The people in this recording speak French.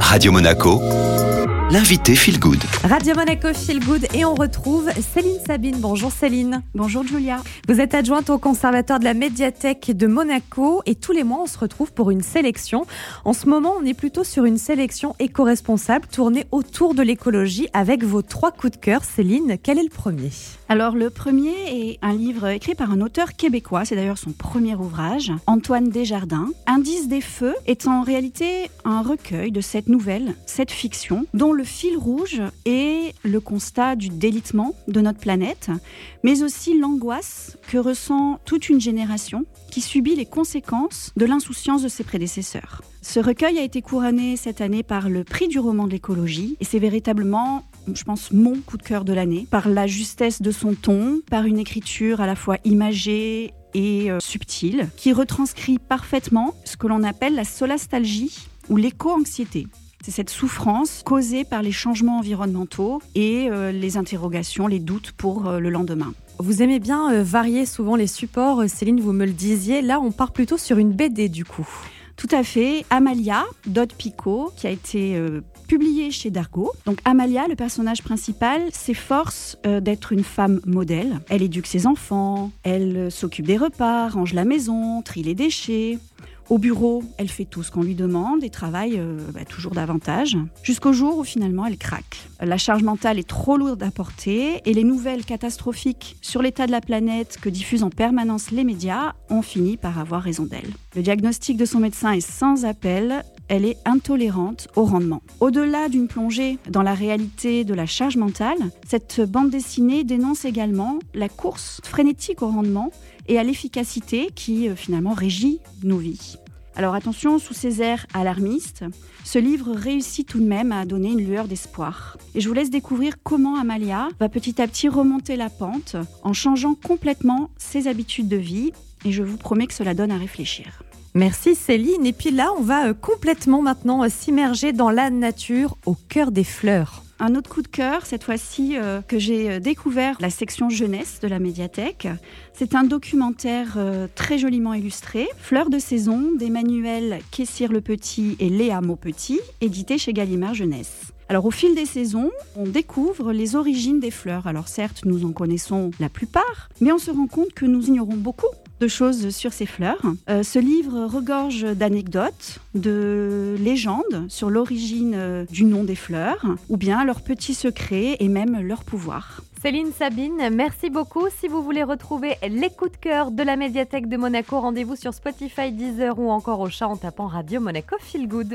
Radio Monaco, l'invité Feel Good. Radio Monaco Feel Good et on retrouve Céline Sabine. Bonjour Céline. Bonjour Julia. Vous êtes adjointe au conservatoire de la médiathèque de Monaco et tous les mois on se retrouve pour une sélection. En ce moment on est plutôt sur une sélection éco-responsable tournée autour de l'écologie avec vos trois coups de cœur. Céline, quel est le premier? Alors le premier est un livre écrit par un auteur québécois, c'est d'ailleurs son premier ouvrage, Antoine Desjardins. Indice des feux est en réalité un recueil de cette nouvelle, cette fiction, dont le fil rouge est le constat du délitement de notre planète, mais aussi l'angoisse que ressent toute une génération qui subit les conséquences de l'insouciance de ses prédécesseurs. Ce recueil a été couronné cette année par le prix du roman de l'écologie et c'est véritablement je pense, mon coup de cœur de l'année, par la justesse de son ton, par une écriture à la fois imagée et euh, subtile, qui retranscrit parfaitement ce que l'on appelle la solastalgie ou l'éco-anxiété. C'est cette souffrance causée par les changements environnementaux et euh, les interrogations, les doutes pour euh, le lendemain. Vous aimez bien euh, varier souvent les supports, Céline, vous me le disiez. Là, on part plutôt sur une BD du coup. Tout à fait. Amalia, Dodd Picot, qui a été euh, publié chez Dargo. Donc Amalia, le personnage principal, s'efforce euh, d'être une femme modèle. Elle éduque ses enfants, elle s'occupe des repas, range la maison, trie les déchets. Au bureau, elle fait tout ce qu'on lui demande et travaille euh, bah, toujours davantage, jusqu'au jour où finalement elle craque. La charge mentale est trop lourde à porter et les nouvelles catastrophiques sur l'état de la planète que diffusent en permanence les médias ont fini par avoir raison d'elle. Le diagnostic de son médecin est sans appel, elle est intolérante au rendement. Au-delà d'une plongée dans la réalité de la charge mentale, cette bande dessinée dénonce également la course frénétique au rendement et à l'efficacité qui euh, finalement régit nos vies. Alors attention, sous ces airs alarmistes, ce livre réussit tout de même à donner une lueur d'espoir. Et je vous laisse découvrir comment Amalia va petit à petit remonter la pente en changeant complètement ses habitudes de vie. Et je vous promets que cela donne à réfléchir. Merci Céline. Et puis là, on va euh, complètement maintenant euh, s'immerger dans la nature, au cœur des fleurs. Un autre coup de cœur, cette fois-ci, euh, que j'ai découvert la section jeunesse de la médiathèque. C'est un documentaire très joliment illustré, Fleurs de saison, d'Emmanuel Kessir le Petit et Léa Maupetit, édité chez Gallimard Jeunesse. Alors au fil des saisons, on découvre les origines des fleurs. Alors certes, nous en connaissons la plupart, mais on se rend compte que nous ignorons beaucoup de choses sur ces fleurs. Euh, ce livre regorge d'anecdotes, de légendes sur l'origine euh, du nom des fleurs, ou bien leurs petits secrets et même leur pouvoir. Céline Sabine, merci beaucoup. Si vous voulez retrouver les coups de cœur de la médiathèque de Monaco, rendez-vous sur Spotify, Deezer ou encore au chat en tapant Radio Monaco Feel Good.